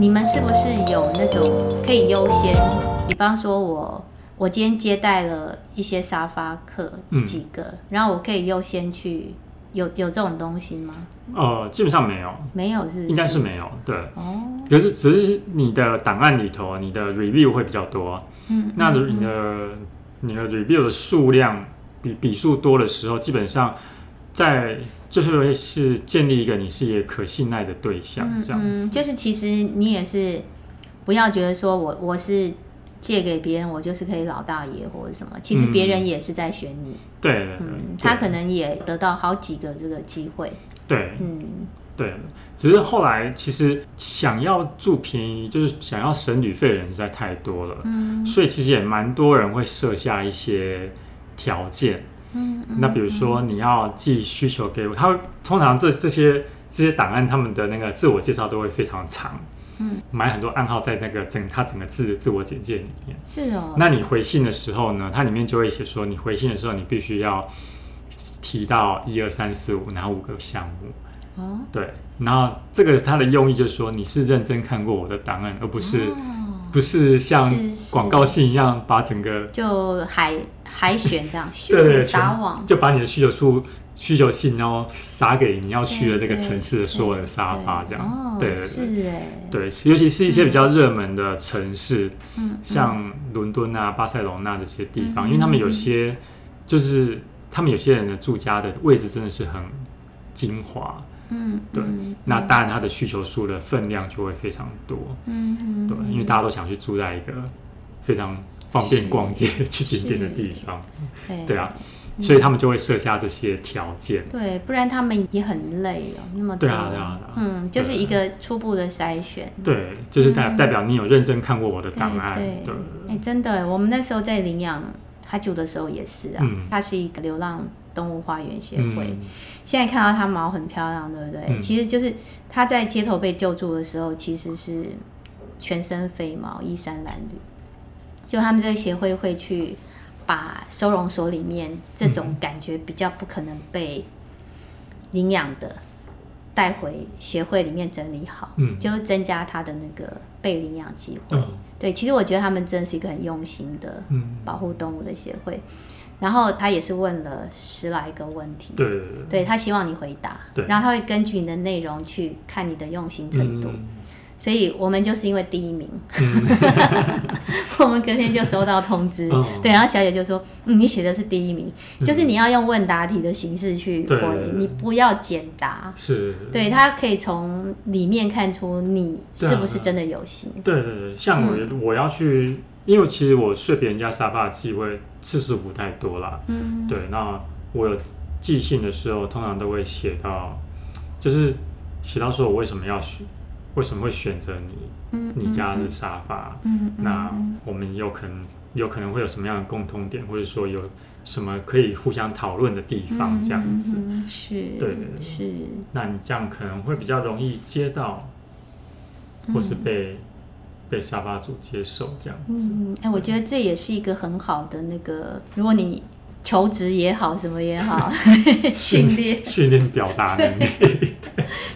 你们是不是有那种可以优先？比方说我我今天接待了一些沙发客几个，嗯、然后我可以优先去。有有这种东西吗？呃，基本上没有，没有是，是，应该是没有，对。哦，可是只是你的档案里头，你的 review 会比较多。嗯，那你的、嗯、你的 review 的数量比笔数多的时候，基本上在就是会是建立一个你是一个可信赖的对象，这样子。嗯，就是其实你也是不要觉得说我我是。借给别人，我就是可以老大爷或者什么。其实别人也是在选你。嗯、对，嗯，他可能也得到好几个这个机会。对，嗯，对。只是后来其实想要住便宜，就是想要省旅费的人实在太多了。嗯。所以其实也蛮多人会设下一些条件。嗯。那比如说你要寄需求给我，他会通常这这些这些档案，他们的那个自我介绍都会非常长。嗯，埋很多暗号在那个整他整个字的自我简介里面。是哦。那你回信的时候呢，它里面就会写说，你回信的时候你必须要提到一二三四五哪五个项目。哦。对。然后这个它的用意就是说，你是认真看过我的档案，而不是、哦、不是像广告信一样把整个就海海选这样选对，对，撒网，就把你的需求数。需求信，然后撒给你要去的那个城市的所有的沙发，这样，对对。对，尤其是一些比较热门的城市，嗯，像伦敦啊、巴塞隆那这些地方，因为他们有些就是他们有些人的住家的位置真的是很精华，嗯，对，那当然他的需求数的分量就会非常多，嗯，对，因为大家都想去住在一个非常方便逛街、去景点的地方，对啊。所以他们就会设下这些条件，对，不然他们也很累哦，那么多，对啊，对啊，嗯，就是一个初步的筛选，对，就是代代表你有认真看过我的档案，对，哎，真的，我们那时候在领养他住的时候也是啊，它是一个流浪动物花园协会，现在看到它毛很漂亮，对不对？其实就是它在街头被救助的时候，其实是全身飞毛、衣衫褴褛，就他们这个协会会去。把收容所里面这种感觉比较不可能被领养的带回协会里面整理好，嗯，就增加他的那个被领养机会。对，其实我觉得他们真的是一个很用心的保护动物的协会。然后他也是问了十来个问题，对，对他希望你回答，然后他会根据你的内容去看你的用心程度。所以我们就是因为第一名，嗯、我们隔天就收到通知，哦、对，然后小姐就说：“嗯，你写的是第一名，嗯、就是你要用问答题的形式去回，你不要简答。”是，对，他可以从里面看出你是不是真的有心。对对对，像我、嗯、我要去，因为其实我睡别人家沙发的机会次数不太多啦。嗯，对，那我有寄信的时候，通常都会写到，就是写到说我为什么要选。为什么会选择你？你家的沙发？嗯，那我们有可能有可能会有什么样的共通点，或者说有什么可以互相讨论的地方？这样子是，对对对，是。那你这样可能会比较容易接到，或是被被沙发主接受这样子。嗯，哎，我觉得这也是一个很好的那个，如果你。求职也好，什么也好，训练训练表达能力。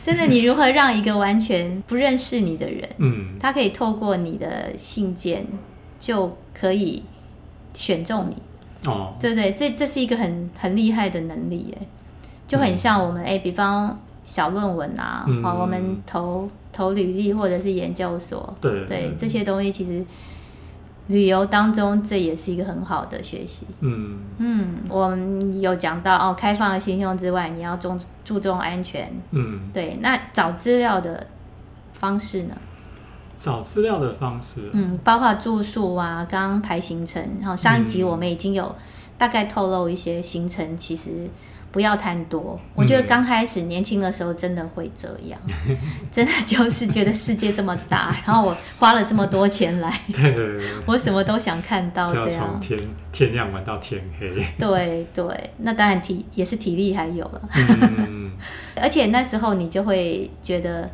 真的，你如何让一个完全不认识你的人，嗯，他可以透过你的信件就可以选中你？哦，对对，这这是一个很很厉害的能力耶，就很像我们哎、嗯，比方小论文啊，嗯、我们投投履历或者是研究所，对对，对，这些东西其实。旅游当中，这也是一个很好的学习。嗯嗯，我们有讲到哦，开放的心胸之外，你要重注重安全。嗯，对。那找资料的方式呢？找资料的方式，嗯，包括住宿啊，刚刚排行程。然后上一集我们已经有大概透露一些行程，其实。不要贪多，我觉得刚开始年轻的时候真的会这样，嗯、真的就是觉得世界这么大，然后我花了这么多钱来，对对对，我什么都想看到这样，从天天亮玩到天黑，对对，那当然体也是体力还有了，嗯、而且那时候你就会觉得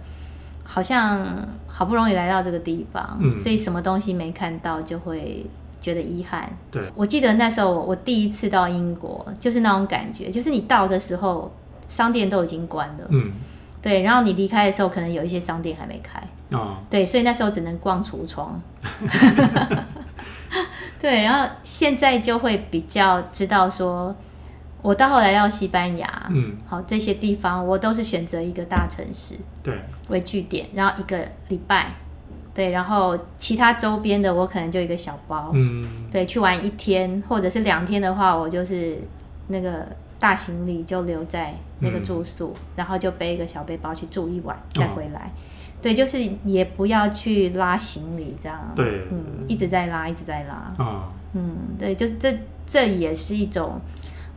好像好不容易来到这个地方，嗯、所以什么东西没看到就会。觉得遗憾。对，我记得那时候我第一次到英国，就是那种感觉，就是你到的时候，商店都已经关了。嗯，对，然后你离开的时候，可能有一些商店还没开。哦，对，所以那时候只能逛橱窗。对，然后现在就会比较知道说，我到后来到西班牙，嗯，好，这些地方我都是选择一个大城市，对，为据点，然后一个礼拜，对，然后其他周边的我可能就一个小包，嗯，对，去玩一天或者是两天的话，我就是那个大行李就留在那个住宿，嗯，然后就背一个小背包去住一晚，再回来。哦对，就是也不要去拉行李这样。对，嗯，一直在拉，一直在拉。啊、哦，嗯，对，就是这这也是一种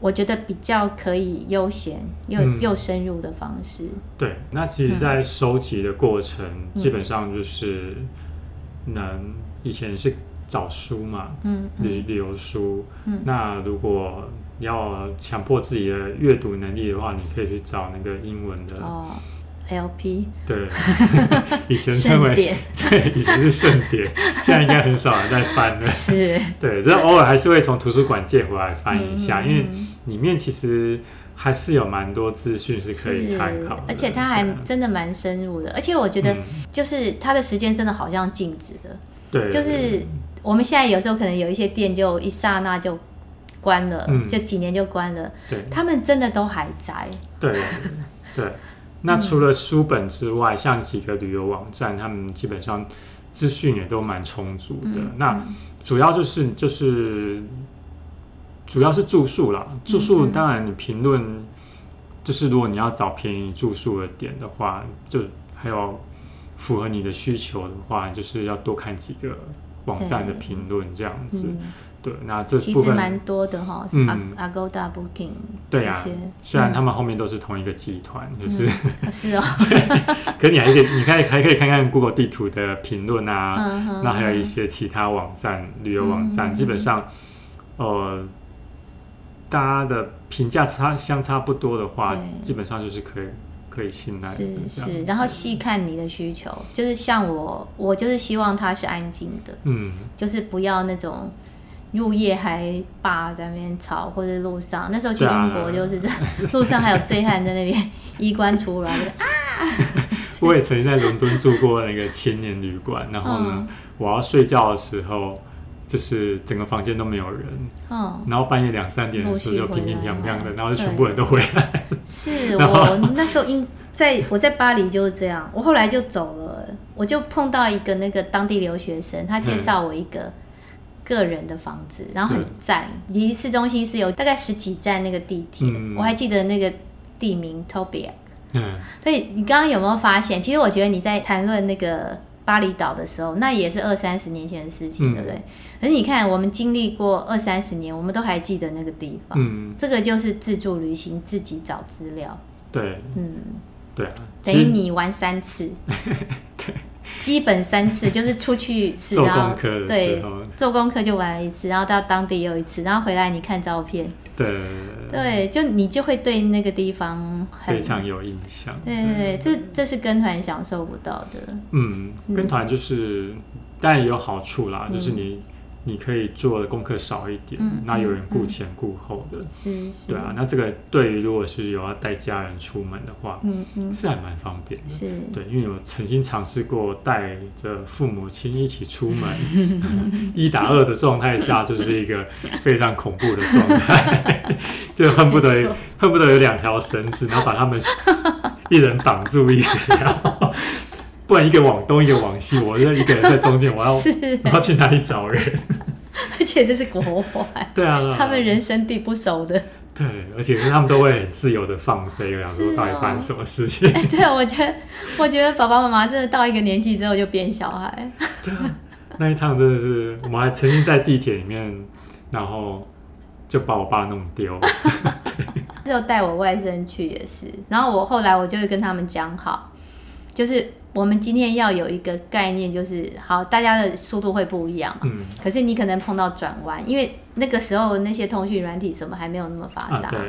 我觉得比较可以悠闲又、嗯、又深入的方式。对，那其实，在收集的过程，嗯、基本上就是能以前是找书嘛，嗯，旅旅游书。嗯，那如果要强迫自己的阅读能力的话，你可以去找那个英文的。哦 LP 对，以前称为典 对，以前是盛典，现在应该很少人在翻了。是，对，所以偶尔还是会从图书馆借回来翻一下，嗯，因为里面其实还是有蛮多资讯是可以参考，而且它还真的蛮深入的。而且我觉得，就是它的时间真的好像静止的。对，就是我们现在有时候可能有一些店就一刹那就关了，嗯，就几年就关了。对，他们真的都还在。对，对。那除了书本之外，嗯、像几个旅游网站，他们基本上资讯也都蛮充足的。嗯、那主要就是就是主要是住宿啦，住宿当然你评论就是如果你要找便宜住宿的点的话，就还有符合你的需求的话，就是要多看几个网站的评论这样子。对，那这其实蛮多的哈，嗯，Agoda Booking 对啊，虽然他们后面都是同一个集团，嗯、就是、嗯、是哦，对，可你还可以，你可以还可以看看 Google 地图的评论啊，嗯、那还有一些其他网站、嗯、旅游网站，基本上，呃，大家的评价差相差不多的话，基本上就是可以可以信赖，是是，然后细看你的需求，就是像我，我就是希望它是安静的，嗯，就是不要那种。入夜还爸在那边吵，或者路上那时候去英国就是这样，路上还有醉汉在那边衣冠楚楚啊！我也曾经在伦敦住过那个青年旅馆，然后呢，嗯、我要睡觉的时候，就是整个房间都没有人，嗯，然后半夜两三点的时候就乒乒乓乓的，然后就全部人都回来。是我那时候因在我在巴黎就是这样，我后来就走了，我就碰到一个那个当地留学生，他介绍我一个。嗯个人的房子，然后很赞，离市中心是有大概十几站那个地铁，嗯、我还记得那个地名 Tolbiac。嗯，所以你刚刚有没有发现？其实我觉得你在谈论那个巴厘岛的时候，那也是二三十年前的事情，嗯、对不对？可是你看，我们经历过二三十年，我们都还记得那个地方。嗯，这个就是自助旅行，自己找资料。对，嗯，对啊，等于你玩三次。对。基本三次 就是出去一次，然后对做功课就玩了一次，然后到当地又一次，然后回来你看照片，对对，就你就会对那个地方非常有印象。对对对，这这是跟团享受不到的。嗯，跟团就是当然也有好处啦，就是你。你可以做的功课少一点，嗯、那有人顾前顾后的，是是，对啊，那这个对于如果是有要带家人出门的话，嗯嗯，是还蛮方便的，是，对，因为我曾经尝试过带着父母亲一起出门，一打二的状态下，就是一个非常恐怖的状态，就恨不得恨不得有两条绳子，然后把他们一人绑住一条。不然一个往东，一个往西，我就一个人在中间，我要 是我要去哪里找人？而且这是国外，对啊，他们人生地不熟的，对，而且他们都会很自由的放飞，我想说到底发生什么事情？对啊，我觉得，我觉得爸爸妈妈真的到一个年纪之后就变小孩。对啊，那一趟真的是，我们还曾经在地铁里面，然后就把我爸弄丢。对，就带我外甥去也是，然后我后来我就会跟他们讲好，就是。我们今天要有一个概念，就是好，大家的速度会不一样嘛。嗯。可是你可能碰到转弯，因为那个时候那些通讯软体什么还没有那么发达。啊、对。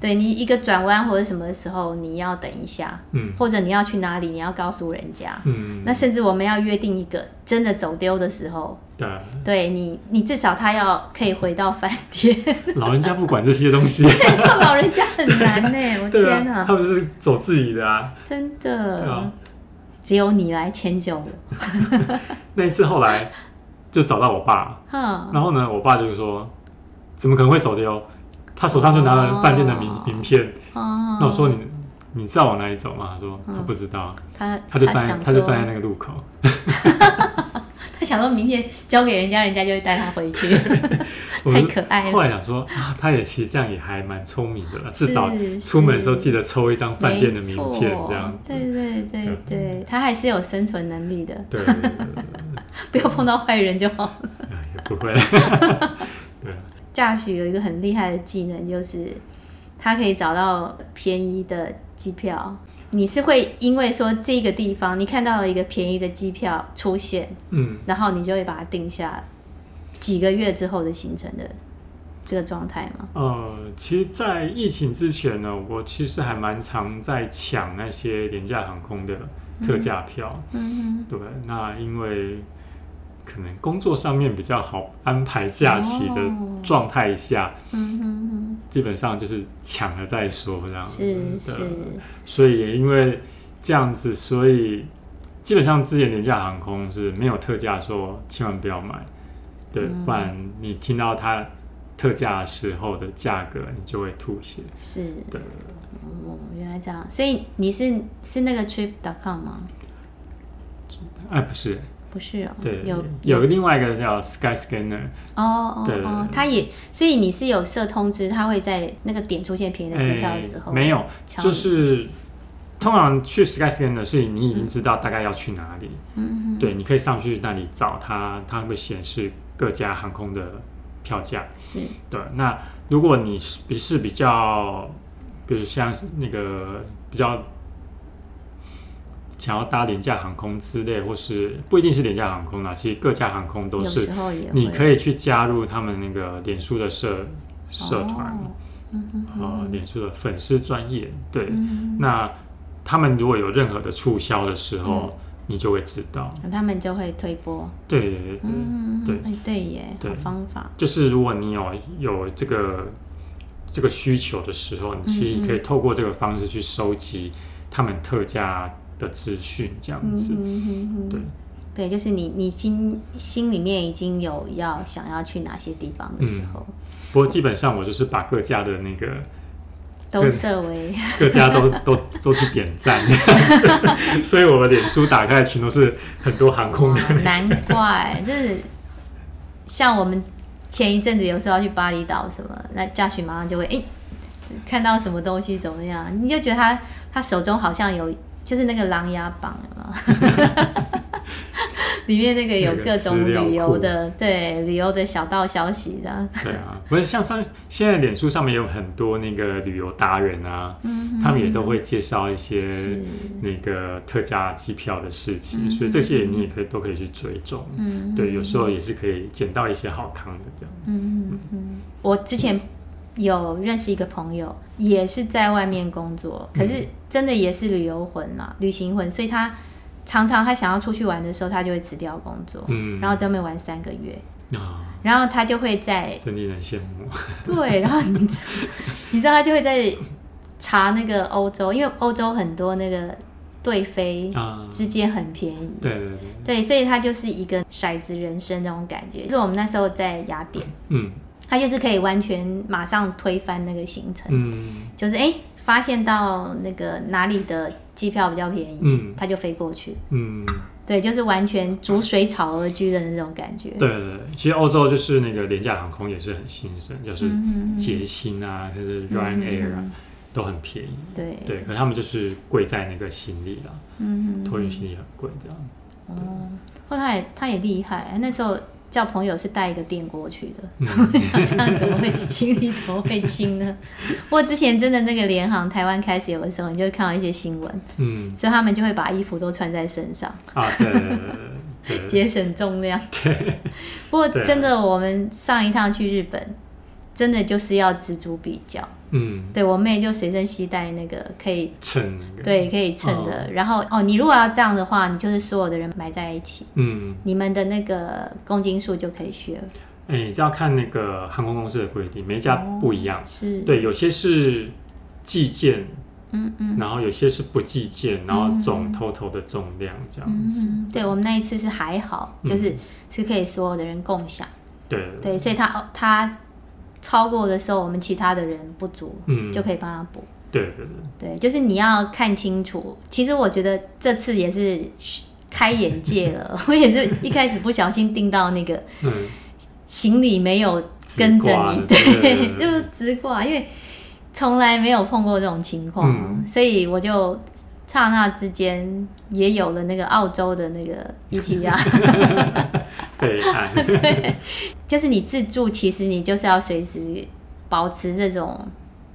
对，你一个转弯或者什么时候你要等一下，嗯。或者你要去哪里，你要告诉人家。嗯。那甚至我们要约定一个真的走丢的时候，对。对你，你至少他要可以回到饭店。老人家不管这些东西。做老人家很难呢，我天哪！他们是走自己的啊。真的。对啊。只有你来迁就我。那一次后来就找到我爸，然后呢，我爸就说：“怎么可能会走丢？他手上就拿了饭店的名名片。”那我说：“你你知道往哪里走吗？”他说：“他不知道。”他他就站他就站在那个路口。他想说明天交给人家，人家就会带他回去，太可爱了。后来想说啊，他也其实这样也还蛮聪明的了，至少出门的时候记得抽一张饭店的名片，这样。对对对对，他还是有生存能力的。对，不要碰到坏人就好。也不会。对。驾驶有一个很厉害的技能，就是他可以找到便宜的机票。你是会因为说这个地方你看到了一个便宜的机票出现，嗯，然后你就会把它定下几个月之后的行程的这个状态吗？呃，其实，在疫情之前呢，我其实还蛮常在抢那些廉价航空的特价票，嗯，嗯对，那因为。可能工作上面比较好安排假期的状态下，嗯，基本上就是抢了再说这样。子。是是，所以也因为这样子，所以基本上之前廉价航空是没有特价，说千万不要买，对，不然你听到它特价时候的价格，你就会吐血。是。的，哦，原来这样，所以你是是那个 trip.com 吗？哎，不是。不是哦，对，有有另外一个叫 Sky Scanner 哦哦哦，他也，所以你是有设通知，他会在那个点出现便宜的机票的时候，没有，就是通常去 Sky Scanner 是你已经知道大概要去哪里，嗯，对，你可以上去那里找它，它会显示各家航空的票价，是。对。那如果你是是比较，比如像那个比较。想要搭廉价航空之类，或是不一定是廉价航空啦，其实各家航空都是，你可以去加入他们那个脸书的社社团，啊、哦，脸、呃、书的粉丝专业，对，嗯、那他们如果有任何的促销的时候，嗯、你就会知道，他们就会推波，对对对，嗯、对，哎对耶，对。方法，就是如果你有有这个这个需求的时候，你其实可以透过这个方式去收集他们特价。的资讯这样子，嗯、哼哼哼对对，就是你你心心里面已经有要想要去哪些地方的时候。嗯、不过基本上我就是把各家的那个都设为 各家都都都去点赞，所以我们脸书打开的群都是很多航空的。难怪，就是像我们前一阵子有时候要去巴厘岛什么，那嘉许马上就会哎、欸、看到什么东西怎么样，你就觉得他他手中好像有。就是那个琅琊榜嘛，里面那个有各种旅游的，对旅游的小道消息这样。对啊，不是像上现在脸书上面有很多那个旅游达人啊，嗯、他们也都会介绍一些那个特价机票的事情，所以这些你也可以都可以去追踪。嗯哼，对，有时候也是可以捡到一些好康的这样。嗯嗯，我之前。有认识一个朋友，也是在外面工作，可是真的也是旅游魂啦，旅行魂，所以他常常他想要出去玩的时候，他就会辞掉工作，嗯，然后在外面玩三个月，啊，然后他就会在，真令人羡慕，对，然后你 你知道他就会在查那个欧洲，因为欧洲很多那个对飞之间很便宜，对对对，对，所以他就是一个骰子人生那种感觉，就是我们那时候在雅典，嗯。他就是可以完全马上推翻那个行程，嗯，就是哎、欸，发现到那个哪里的机票比较便宜，嗯，他就飞过去，嗯，对，就是完全逐水草而居的那种感觉。对对对，其实欧洲就是那个廉价航空也是很兴盛，就是捷星啊，就是 Ryanair 啊，都很便宜。对。对，可是他们就是贵在那个行李啦，嗯，托运行李很贵这样。哦，后他也他也厉害，那时候。叫朋友是带一个电锅去的，嗯、这样怎么会心里怎么会轻呢？不过之前真的那个联航台湾开始有的时候，你就会看到一些新闻，嗯，所以他们就会把衣服都穿在身上。啊，对，节省重量。对，不过真的，我们上一趟去日本，真的就是要錙铢比较。嗯，对，我妹就随身携带那个可以称，对，可以称的。哦、然后哦，你如果要这样的话，你就是所有的人埋在一起，嗯，你们的那个公斤数就可以 share。哎、欸，这要看那个航空公司的规定，每一家不一样。哦、是，对，有些是计件嗯嗯，然后有些是不计件，然后总 total 的重量这样子。嗯、对，我们那一次是还好，就是是可以所有的人共享。对对，所以他他超过的时候，我们其他的人不足，嗯，就可以帮他补。对对对，对，就是你要看清楚。其实我觉得这次也是开眼界了。我也是一开始不小心订到那个，嗯，行李没有跟着你，对，就是直挂，因为从来没有碰过这种情况，嗯，所以我就刹那之间也有了那个澳洲的那个 ETR。对，对，就是你自助，其实你就是要随时保持这种。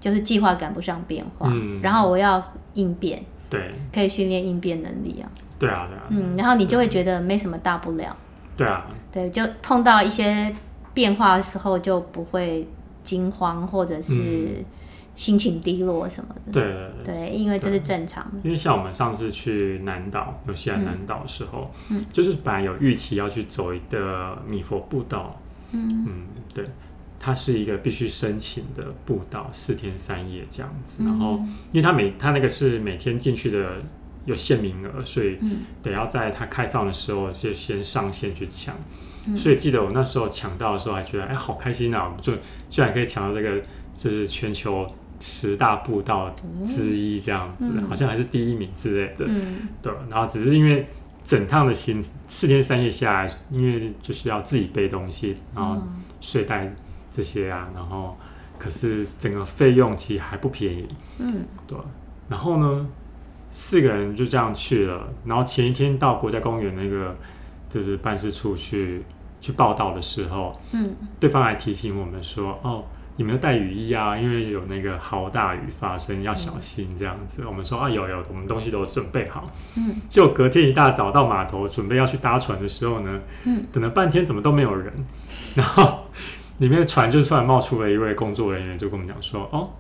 就是计划赶不上变化，嗯，然后我要应变，对，可以训练应变能力啊。对啊，对啊，嗯，然后你就会觉得没什么大不了。对啊，对，就碰到一些变化的时候就不会惊慌或者是心情低落什么的。对对因为这是正常的。因为像我们上次去南岛，有西兰南岛的时候，嗯，就是本来有预期要去走一个米佛步道，嗯嗯，对。它是一个必须申请的步道，四天三夜这样子。然后，因为它每它那个是每天进去的有限名额，所以得要在它开放的时候就先上线去抢。所以记得我那时候抢到的时候，还觉得哎，好开心啊！就居然可以抢到这个，就是全球十大步道之一这样子，好像还是第一名之类的。对，然后只是因为整趟的行四天三夜下来，因为就是要自己背东西，然后睡袋。这些啊，然后可是整个费用其实还不便宜，嗯，对。然后呢，四个人就这样去了。然后前一天到国家公园那个就是办事处去去报道的时候，嗯，对方还提醒我们说：“哦，有没有带雨衣啊？因为有那个豪大雨发生，要小心这样子。嗯”我们说：“啊，有有，我们东西都准备好。”嗯，结果隔天一大早到码头准备要去搭船的时候呢，嗯，等了半天怎么都没有人，然后。里面的船就突然冒出了一位工作人员，就跟我们讲说：“哦，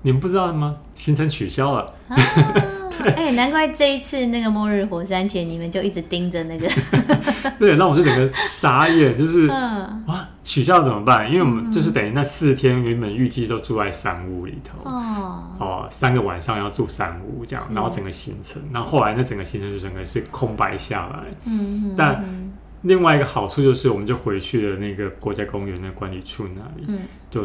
你们不知道吗？行程取消了。啊”对，哎、欸，难怪这一次那个末日火山前，你们就一直盯着那个。对，那我们就整个傻眼，就是、嗯、哇，取消怎么办？因为我们就是等于那四天原本预计都住在山屋里头哦，哦，三个晚上要住山屋这样，然后整个行程，然后后来那整个行程就整个是空白下来。嗯，但。另外一个好处就是，我们就回去了那个国家公园的管理处那里，嗯、就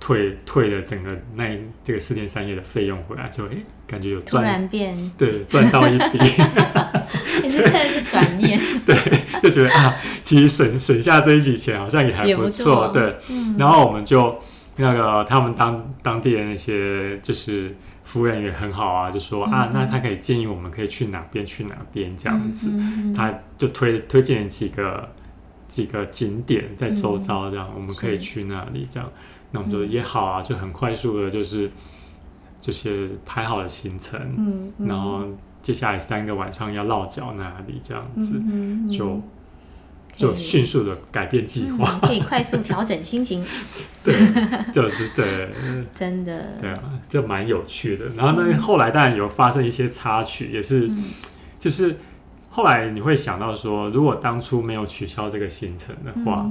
退退了整个那这个四天三夜的费用回来，就哎、欸，感觉有赚，突然变对赚到一笔，你是真的是转念，对，就觉得啊，其实省省下这一笔钱好像也还不错，对，嗯、然后我们就那个他们当当地的那些就是。服务人员很好啊，就说啊，那他可以建议我们可以去哪边去哪边这样子，他就推推荐几个几个景点在周遭这样，我们可以去那里这样，那我们就也好啊，就很快速的，就是就是排好了行程，然后接下来三个晚上要落脚那里这样子就。就迅速的改变计划，可以快速调整心情。对，就是对，真的，对啊，就蛮有趣的。然后呢，后来当然有发生一些插曲，也是，就是后来你会想到说，如果当初没有取消这个行程的话，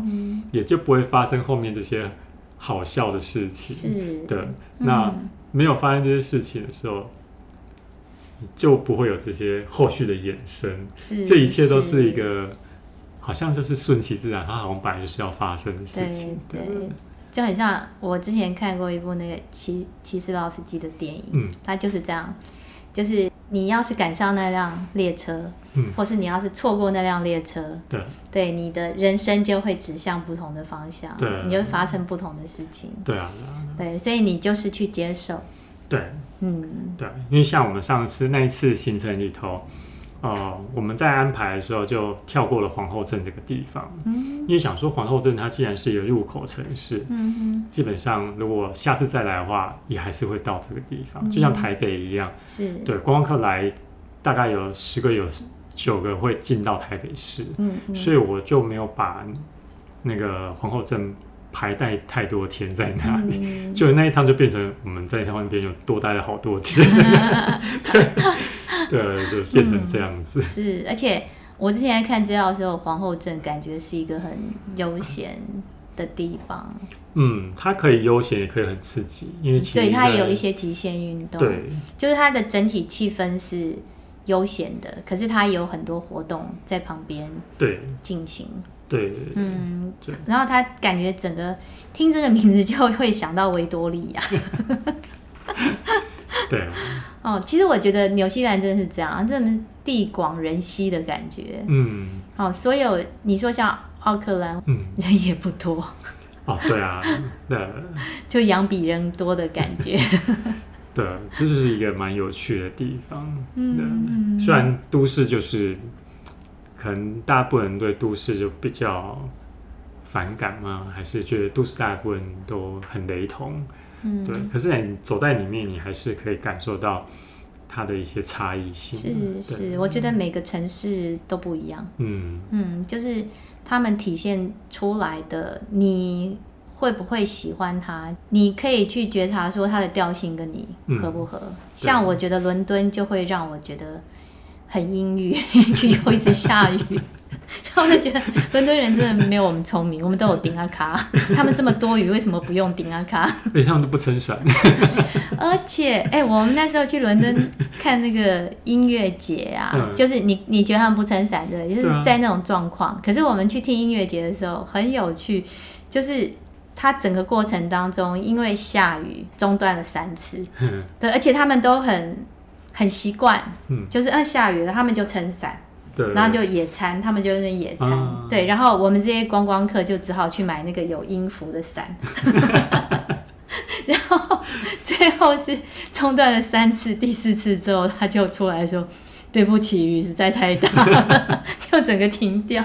也就不会发生后面这些好笑的事情。是的，那没有发生这些事情的时候，就不会有这些后续的衍生。是，这一切都是一个。好像就是顺其自然，它好像本来就是要发生的事情。对，对，就很像我之前看过一部那个骑骑士老司机的电影，嗯，它就是这样，就是你要是赶上那辆列车，嗯，或是你要是错过那辆列车，对，对，你的人生就会指向不同的方向，对，你就会发生不同的事情，对啊，对，所以你就是去接受，对，嗯，对，因为像我们上次那一次行程里头。呃，我们在安排的时候就跳过了皇后镇这个地方，嗯，因为想说皇后镇它既然是一个入口城市，基本上如果下次再来的话，也还是会到这个地方，嗯、就像台北一样，是。对观光客来大概有十个有九个会进到台北市，嗯，所以我就没有把那个皇后镇。排待太多天在那里，嗯、就那一趟就变成我们在那边又多待了好多天，对，对，就变成这样子。嗯、是，而且我之前在看资料的时候，皇后镇感觉是一个很悠闲的地方。嗯，它可以悠闲，也可以很刺激，因为其实对它也有一些极限运动。对，就是它的整体气氛是悠闲的，可是它有很多活动在旁边对进行。对，嗯，对。然后他感觉整个听这个名字就会想到维多利亚。对。哦，其实我觉得纽西兰真的是这样，真的是地广人稀的感觉。嗯。哦，所有你说像奥克兰，嗯，人也不多。哦，对啊，对。就羊比人多的感觉。对，这就是一个蛮有趣的地方。嗯。虽然都市就是。可能大部分人对都市就比较反感吗？还是觉得都市大部分人都很雷同？嗯，对。可是你走在里面，你还是可以感受到它的一些差异性。是是，我觉得每个城市都不一样。嗯嗯，就是他们体现出来的，你会不会喜欢它？你可以去觉察说它的调性跟你合不合。嗯，像我觉得伦敦就会让我觉得。很阴郁，去又一直下雨，然后我就觉得伦敦人真的没有我们聪明，我们都有顶阿卡，他们这么多雨，为什么不用顶阿卡？而且他们都不撑伞。而且，哎、欸，我们那时候去伦敦看那个音乐节啊，嗯、就是你你觉得他们不撑伞的，就是在那种状况。啊、可是我们去听音乐节的时候很有趣，就是他整个过程当中因为下雨中断了三次，嗯、对，而且他们都很。很习惯，嗯，就是啊下雨了，他们就撑伞，对，然后就野餐，他们就那野餐，啊、对，然后我们这些观光客就只好去买那个有音符的伞，然后最后是中断了三次，第四次之后他就出来说对不起，雨实在太大，就整个停掉。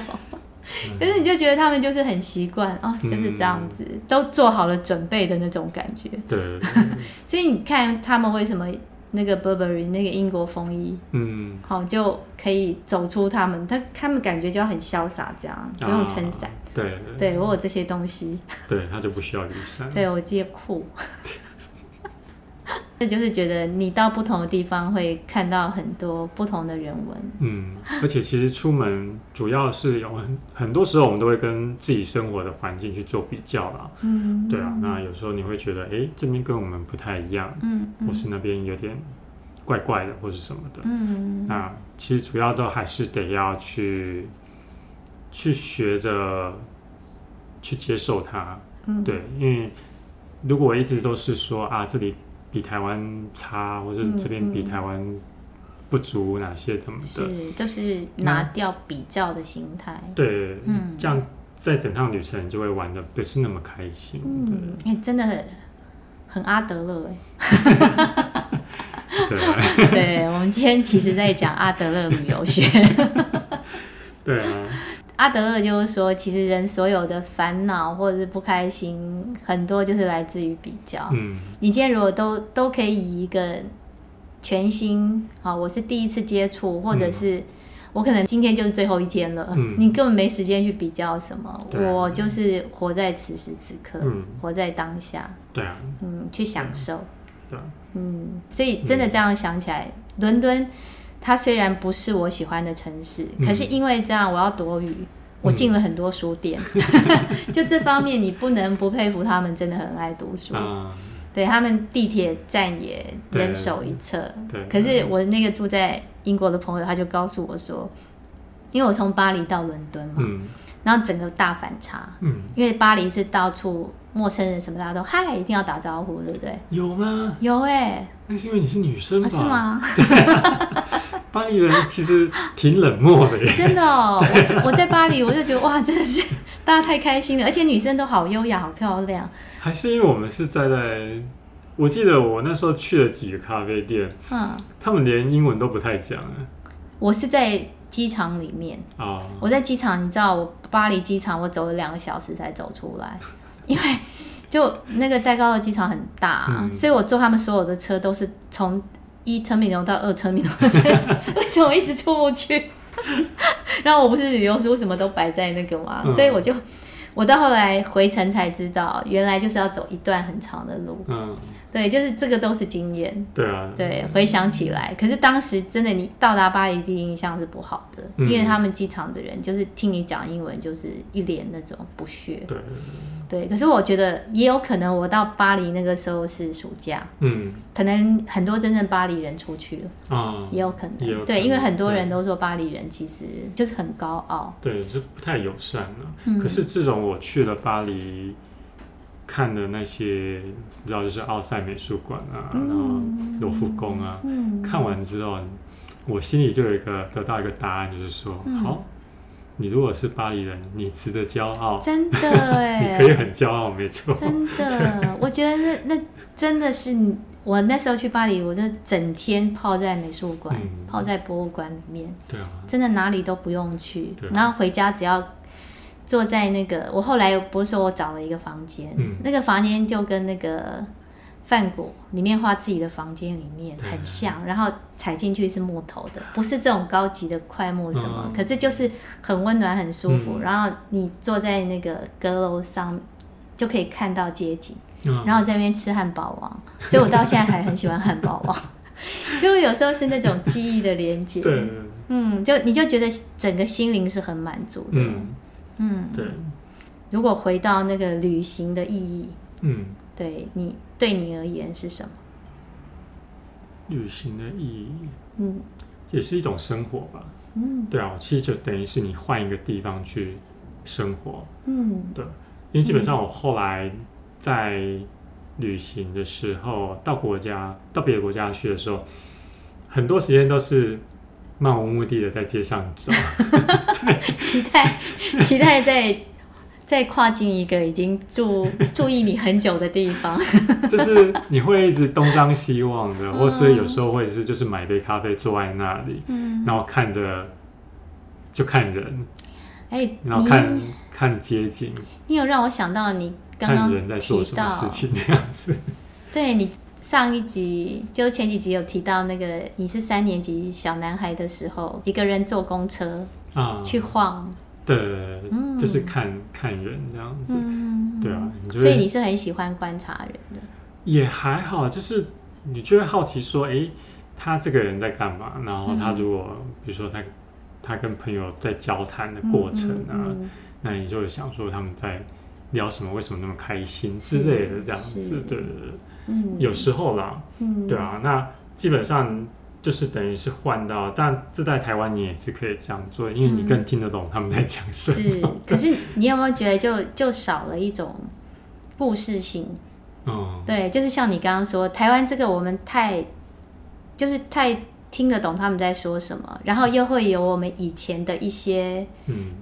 可是你就觉得他们就是很习惯哦，就是这样子，嗯、都做好了准备的那种感觉，对，所以你看他们为什么？那个 Burberry 那个英国风衣，嗯，好就可以走出他们，他他们感觉就要很潇洒，这样不用撑伞，对、啊，对我有这些东西，对他就不需要雨伞，对我这酷，这就是觉得你到不同的地方会看到很多不同的人文，嗯，而且其实出门主要是有很很多时候我们都会跟自己生活的环境去做比较啦，嗯，对啊，那有时候你会觉得，哎，这边跟我们不太一样，嗯，嗯。或是那边有点。怪怪的，或是什么的，嗯，那其实主要都还是得要去去学着去接受它，嗯，对，因为如果我一直都是说啊，这里比台湾差，或者这边比台湾不足哪些怎么的，是，就是拿掉比较的心态，对，嗯，这样在整趟旅程就会玩的不是那么开心，嗯，哎，真的很很阿德勒，哎。对，对，我们今天其实在讲阿德勒旅游学。对啊，阿德勒就是说，其实人所有的烦恼或者是不开心，很多就是来自于比较。嗯，你今天如果都都可以以一个全新，好，我是第一次接触，或者是我可能今天就是最后一天了，嗯，你根本没时间去比较什么，我就是活在此时此刻，嗯，活在当下。对啊，嗯，去享受。对。嗯，所以真的这样想起来，伦、嗯、敦它虽然不是我喜欢的城市，嗯、可是因为这样，我要躲雨，嗯、我进了很多书店。嗯、就这方面，你不能不佩服他们，真的很爱读书。嗯、对他们地铁站也人手一册。对，可是我那个住在英国的朋友，他就告诉我说，因为我从巴黎到伦敦嘛，嗯、然后整个大反差。嗯，因为巴黎是到处。陌生人什么大家都嗨，一定要打招呼，对不对？有吗？有哎、欸，那是因为你是女生吧？啊、是吗？巴黎人其实挺冷漠的耶。真的哦，我我在巴黎，我就觉得哇，真的是大家太开心了，而且女生都好优雅、好漂亮。还是因为我们是在在，我记得我那时候去了几个咖啡店，嗯，他们连英文都不太讲。我是在机场里面啊，哦、我在机场，你知道，我巴黎机场，我走了两个小时才走出来。因为就那个戴高乐机场很大，啊，嗯、所以我坐他们所有的车都是从一 terminal 到二 terminal，为什么我一直出不去？然后我不是旅游书什么都摆在那个嘛，嗯、所以我就我到后来回程才知道，原来就是要走一段很长的路。嗯，对，就是这个都是经验。对啊，对，回想起来，可是当时真的你到达巴黎第一印象是不好的，嗯、因为他们机场的人就是听你讲英文就是一脸那种不屑。对，对，可是我觉得也有可能我到巴黎那个时候是暑假，嗯，可能很多真正巴黎人出去了，啊、嗯，也有可能，可能对，因为很多人都说巴黎人其实就是很高傲，对，就不太友善了。嗯、可是自从我去了巴黎。看的那些，你知道就是奥赛美术馆啊，嗯、然后罗浮宫啊，嗯、看完之后，我心里就有一个得到一个答案，就是说，嗯、好，你如果是巴黎人，你值得骄傲，真的哎，你可以很骄傲，没错，真的，我觉得那那真的是我那时候去巴黎，我就整天泡在美术馆，嗯、泡在博物馆里面，对啊，真的哪里都不用去，对然后回家只要。坐在那个，我后来不是说我找了一个房间，嗯、那个房间就跟那个梵谷里面画自己的房间里面很像，然后踩进去是木头的，不是这种高级的块木什么，嗯、可是就是很温暖很舒服。嗯、然后你坐在那个阁楼上，就可以看到街景，嗯、然后在那边吃汉堡王，所以我到现在还很喜欢汉堡王，就有时候是那种记忆的连接，对。嗯，就你就觉得整个心灵是很满足的。嗯嗯，对。如果回到那个旅行的意义，嗯，对你对你而言是什么？旅行的意义，嗯，也是一种生活吧。嗯，对啊，其实就等于是你换一个地方去生活。嗯，对。因为基本上我后来在旅行的时候，到国家到别的国家去的时候，很多时间都是。漫无目的的在街上走，对，期待 期待再再跨进一个已经注 注意你很久的地方，就是你会一直东张西望的，嗯、或是有时候会是就是买杯咖啡坐在那里，嗯、然后看着就看人，哎、欸，然后看看街景，你有让我想到你刚刚看人在做什么事情这样子，对你。上一集就前几集有提到那个你是三年级小男孩的时候，一个人坐公车啊。去晃，对，嗯、就是看看人这样子，嗯、对啊，所以你是很喜欢观察人的，也还好，就是你就会好奇说，哎、欸，他这个人在干嘛？然后他如果、嗯、比如说他他跟朋友在交谈的过程啊，那你就会想说他们在聊什么？为什么那么开心之类的这样子？对对对。嗯，有时候啦，嗯，对啊，那基本上就是等于是换到，但这在台湾你也是可以这样做，因为你更听得懂他们在讲什么。是，可是你有没有觉得就就少了一种故事性？嗯，对，就是像你刚刚说，台湾这个我们太就是太听得懂他们在说什么，然后又会有我们以前的一些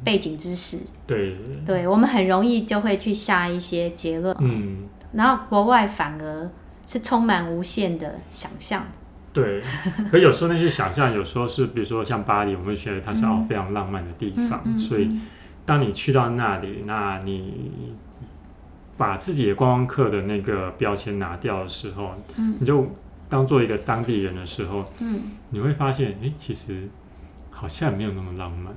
背景知识，嗯、对，对，我们很容易就会去下一些结论，嗯。然后国外反而是充满无限的想象。对，可有时候那些想象，有时候是比如说像巴黎，我们会觉得它是非常浪漫的地方。嗯、所以，当你去到那里，那你把自己的观光客的那个标签拿掉的时候，嗯、你就当做一个当地人的时候，嗯、你会发现，哎，其实好像没有那么浪漫。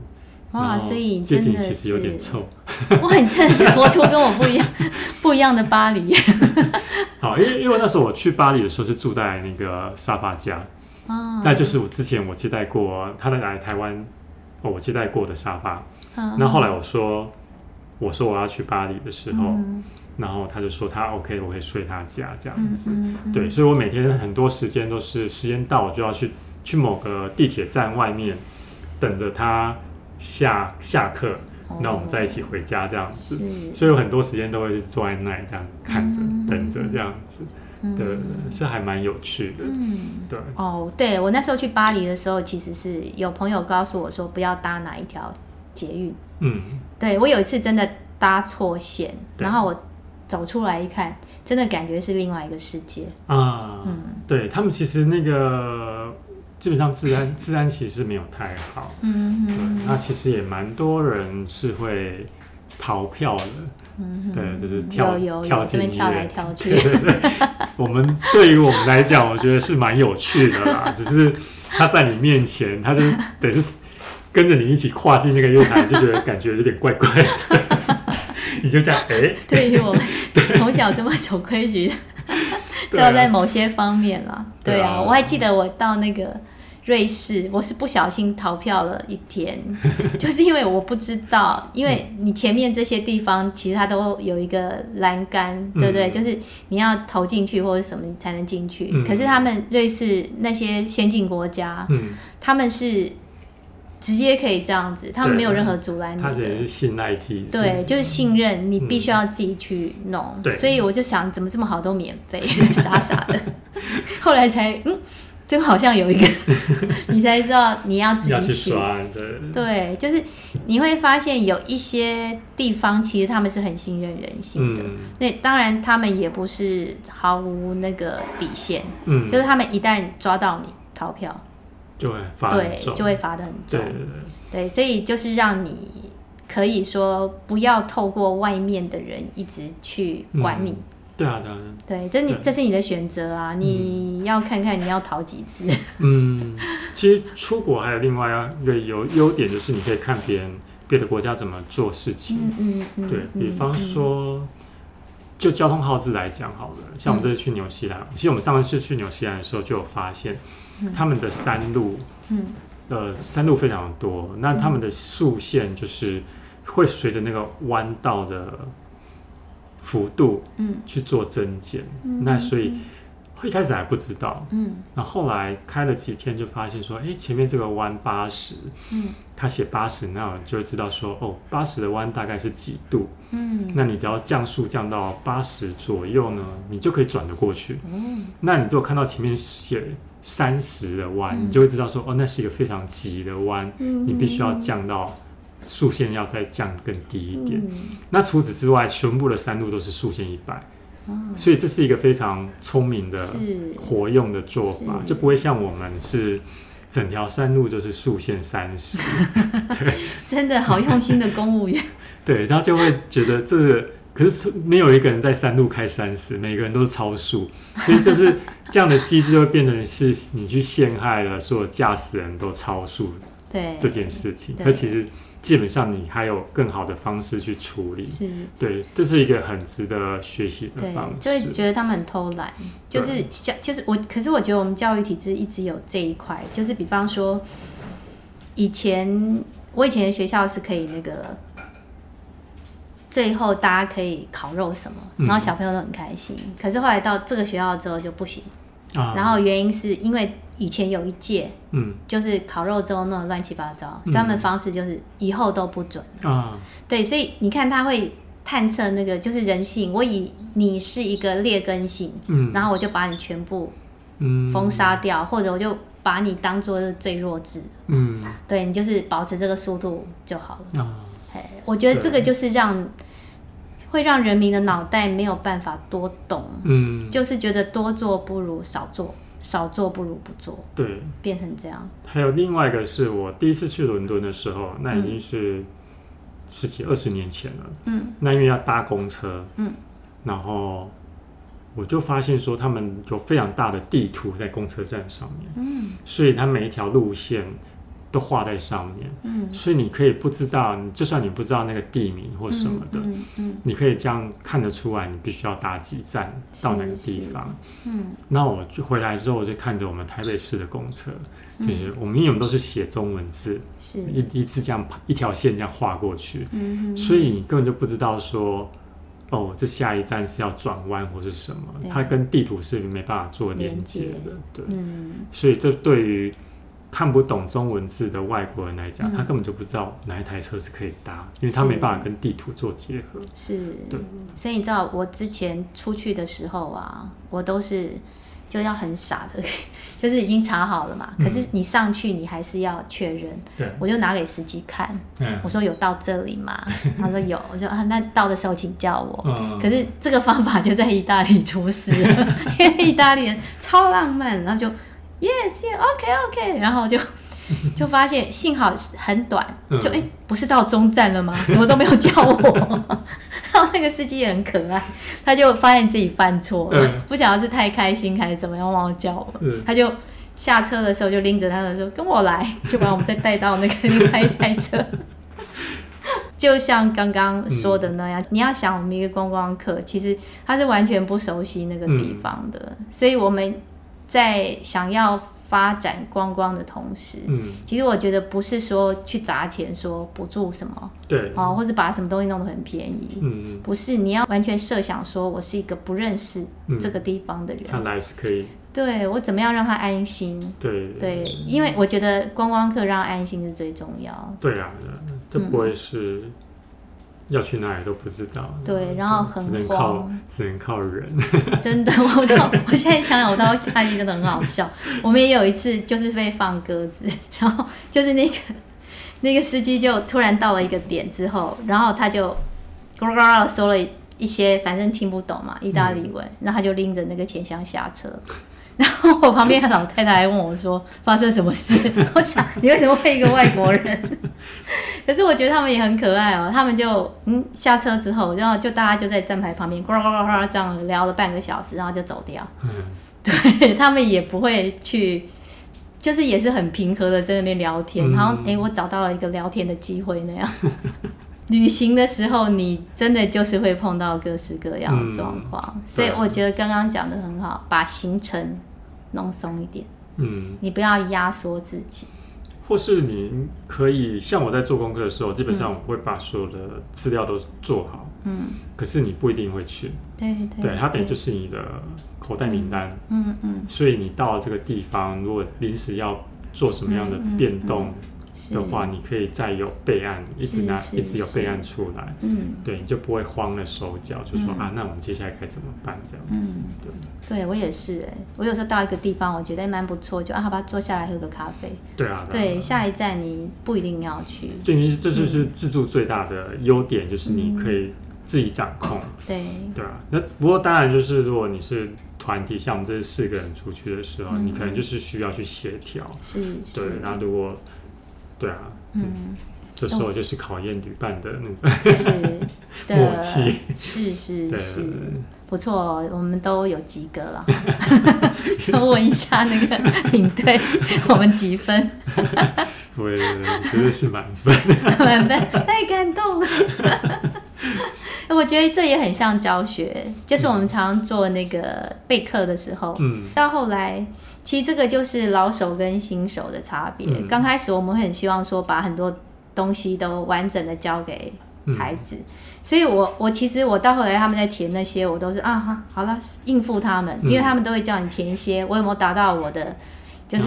哇，所以真的是其实有点臭。我很真实活出跟我不一样 不一样的巴黎。好，因为因为那时候我去巴黎的时候是住在那个沙发家，哦、那就是我之前我接待过他来台湾，哦，我接待过的沙发。哦、那后来我说我说我要去巴黎的时候，嗯、然后他就说他 OK，我会睡他家这样子。嗯嗯嗯、对，所以我每天很多时间都是时间到我就要去去某个地铁站外面等着他。下下课，那我们再一起回家这样子，是所以有很多时间都会是坐在那里这样看着、嗯、等着这样子，嗯、对，是还蛮有趣的。嗯，对。哦，对，我那时候去巴黎的时候，其实是有朋友告诉我说不要搭哪一条捷运。嗯，对，我有一次真的搭错线，然后我走出来一看，真的感觉是另外一个世界啊。嗯，对他们其实那个。基本上治安治安其实没有太好，嗯嗯，对，那其实也蛮多人是会逃票的，嗯，对，就是跳跳进跳来跳去。对对对，我们对于我们来讲，我觉得是蛮有趣的啦。只是他在你面前，他就等于是跟着你一起跨进那个月台，就觉得感觉有点怪怪的。你就这样，哎、欸，对于我们 从小这么守规矩的。只有在某些方面啦。对啊，我还记得我到那个。瑞士，我是不小心逃票了一天，就是因为我不知道，因为你前面这些地方其实它都有一个栏杆，嗯、对不对？就是你要投进去或者什么才能进去。嗯、可是他们瑞士那些先进国家，嗯、他们是直接可以这样子，他们没有任何阻拦你。他也是信赖机制，对，就是信任你必须要自己去弄。对、嗯，所以我就想，怎么这么好都免费，傻傻的。后来才嗯。就好像有一个，你才知道你要自己去，去刷，对，对，就是你会发现有一些地方其实他们是很信任人性的。那、嗯、当然他们也不是毫无那个底线，嗯，就是他们一旦抓到你逃票，就会罚，对，就会罚的很重，对对对，对，所以就是让你可以说不要透过外面的人一直去管你。嗯对啊，对啊，对，这你这是你的选择啊，你要看看你要逃几次。嗯，其实出国还有另外一个有优点，就是你可以看别人别的国家怎么做事情。嗯嗯，对，比方说，就交通号志来讲好了，像我们这次去纽西兰，其实我们上一次去纽西兰的时候就有发现，他们的山路，嗯，呃，山路非常多，那他们的速线就是会随着那个弯道的。幅度，嗯，去做增减，嗯、那所以一开始还不知道，嗯，然后后来开了几天就发现说，哎、欸，前面这个弯八十，嗯，他写八十，那我就会知道说，哦，八十的弯大概是几度，嗯，那你只要降速降到八十左右呢，你就可以转得过去，嗯，那你如果看到前面写三十的弯，嗯、你就会知道说，哦，那是一个非常急的弯，嗯，你必须要降到。速线要再降更低一点。嗯、那除此之外，全部的山路都是速线一百，哦，所以这是一个非常聪明的、活用的做法，就不会像我们是整条山路都是速线三十。对，真的好用心的公务员。对，然后就会觉得这个，可是没有一个人在山路开三十，每个人都是超速，所以就是这样的机制会变成是你去陷害了所有驾驶人都超速，对这件事情，那其实。基本上你还有更好的方式去处理，是对，这是一个很值得学习的方式。就会觉得他们很偷懒，就是教，就是我。可是我觉得我们教育体制一直有这一块，就是比方说，以前我以前的学校是可以那个，最后大家可以烤肉什么，然后小朋友都很开心。嗯、可是后来到这个学校之后就不行，啊、然后原因是因为。以前有一届，嗯，就是烤肉之后弄得乱七八糟，嗯、他们的方式就是以后都不准。啊。对，所以你看他会探测那个就是人性，我以你是一个劣根性，嗯，然后我就把你全部封杀掉，嗯、或者我就把你当做是最弱智。的，嗯，对，你就是保持这个速度就好了啊。我觉得这个就是让会让人民的脑袋没有办法多懂，嗯，就是觉得多做不如少做。少做不如不做，对，变成这样。还有另外一个是我第一次去伦敦的时候，那已经是十几二十年前了。嗯，那因为要搭公车，嗯，然后我就发现说他们有非常大的地图在公车站上面，嗯，所以它每一条路线。都画在上面，嗯，所以你可以不知道，你就算你不知道那个地名或什么的，嗯嗯嗯、你可以这样看得出来，你必须要搭几站到哪个地方，嗯，那我就回来之后，我就看着我们台北市的公车，嗯、就是我们因为我们都是写中文字，是。一一次这样一条线这样画过去，嗯，所以你根本就不知道说，哦，这下一站是要转弯或是什么，它跟地图是没办法做连接的，对，嗯，所以这对于。看不懂中文字的外国人来讲，嗯、他根本就不知道哪一台车是可以搭，因为他没办法跟地图做结合。是，对。所以你知道，我之前出去的时候啊，我都是就要很傻的，就是已经查好了嘛。嗯、可是你上去，你还是要确认。对。我就拿给司机看，嗯、我说有到这里吗？他说有。我说啊，那到的时候请叫我。嗯、可是这个方法就在意大利出事了，因为意大利人超浪漫，然后就。Yes, yeah, OK, OK，然后就 就发现幸好很短，就哎、欸，不是到中站了吗？怎么都没有叫我？然后那个司机也很可爱，他就发现自己犯错了，嗯、不晓得是太开心还是怎么样，忘了叫我。嗯、他就下车的时候就拎着他的说：“跟我来。”就把我们再带到那个另外一台车。就像刚刚说的那样，嗯、你要想我们一个观光客，其实他是完全不熟悉那个地方的，嗯、所以我们在想要。发展观光的同时，嗯，其实我觉得不是说去砸钱说补助什么，对，哦，或者把什么东西弄得很便宜，嗯，不是，你要完全设想说我是一个不认识这个地方的人，看来是可以，对，我怎么样让他安心？对对，因为我觉得观光客让他安心是最重要。对啊，这不会是。嗯要去哪里都不知道，对，然后很只能靠只能靠人。真的，我到我现在想想，我到意大一真的很好笑。我们也有一次就是被放鸽子，然后就是那个那个司机就突然到了一个点之后，然后他就咕噜咕噜说了一些，反正听不懂嘛，意大利文，然后他就拎着那个钱箱下车。然后我旁边的老太太还问我说：“发生什么事？” 我想你为什么会一个外国人？可是我觉得他们也很可爱哦。他们就嗯下车之后，然后就大家就在站牌旁边呱呱呱呱这样聊了半个小时，然后就走掉。嗯，对他们也不会去，就是也是很平和的在那边聊天。然后哎，我找到了一个聊天的机会那样。旅行的时候，你真的就是会碰到各式各样的状况，嗯、所以我觉得刚刚讲的很好，把行程弄松一点，嗯，你不要压缩自己，或是你可以像我在做功课的时候，基本上我会把所有的资料都做好，嗯，可是你不一定会去，对对，对，它等于就是你的口袋名单，嗯嗯，嗯，所以你到了这个地方，如果临时要做什么样的变动，嗯嗯嗯的话，你可以再有备案，一直拿，一直有备案出来，嗯，对，你就不会慌了手脚，就说啊，那我们接下来该怎么办？这样子，对，对我也是哎，我有时候到一个地方，我觉得蛮不错，就啊，好吧，坐下来喝个咖啡，对啊，对，下一站你不一定要去，对，你这就是自助最大的优点，就是你可以自己掌控，对，对啊，那不过当然就是如果你是团体，像我们这四个人出去的时候，你可能就是需要去协调，是，对，那如果对啊，嗯，这时候就是考验旅伴的那种 默契，是是是，不错，我们都有及格了。问一下那个领队，我们几分？对对对，绝对是满分，满分，太感动了。我觉得这也很像教学，就是我们常常做那个备课的时候，嗯，到后来。其实这个就是老手跟新手的差别。嗯、刚开始我们很希望说把很多东西都完整的交给孩子，嗯、所以我我其实我到后来他们在填那些，我都是啊哈好了应付他们，嗯、因为他们都会叫你填一些我有没有达到我的就是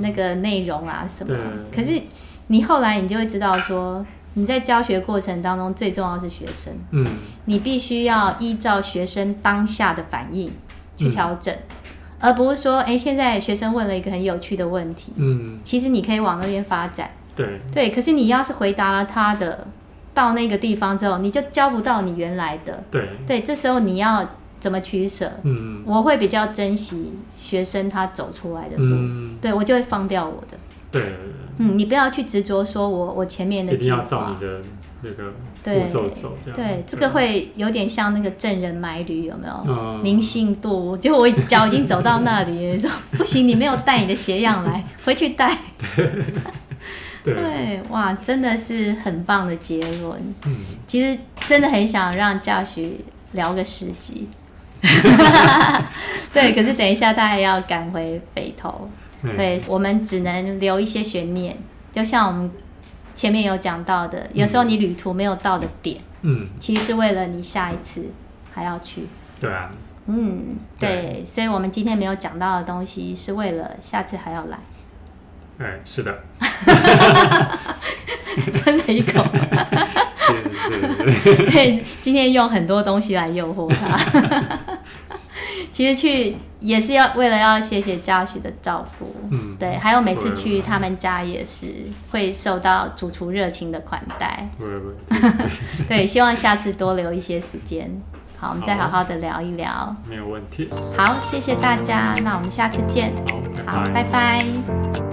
那个内容啊什么。嗯、可是你后来你就会知道说你在教学过程当中最重要是学生，嗯，你必须要依照学生当下的反应去调整。嗯而不是说，哎，现在学生问了一个很有趣的问题，嗯，其实你可以往那边发展，对，对。可是你要是回答了他的，到那个地方之后，你就教不到你原来的，对，对。这时候你要怎么取舍？嗯，我会比较珍惜学生他走出来的路，嗯，对我就会放掉我的，对，嗯，你不要去执着说我我前面的一定要照你的。那个步骤走这样，对，这个会有点像那个证人买履，有没有？灵性度，就我脚已经走到那里，说不行，你没有带你的鞋样来，回去带。对，哇，真的是很棒的结论。嗯，其实真的很想让 Josh 聊个十集。对，可是等一下他还要赶回北投，对，我们只能留一些悬念，就像我们。前面有讲到的，有时候你旅途没有到的点，嗯，其实是为了你下一次还要去。对啊。嗯，对，对，所以我们今天没有讲到的东西，是为了下次还要来。哎，是的。吞了一口。对 对对。对，今天用很多东西来诱惑他。其实去也是要为了要谢谢 Josh 的照顾，嗯，对，还有每次去他们家也是会受到主厨热情的款待，对 对，希望下次多留一些时间，好，我们再好好的聊一聊，没有问题。好，谢谢大家，那我们下次见，好，拜拜。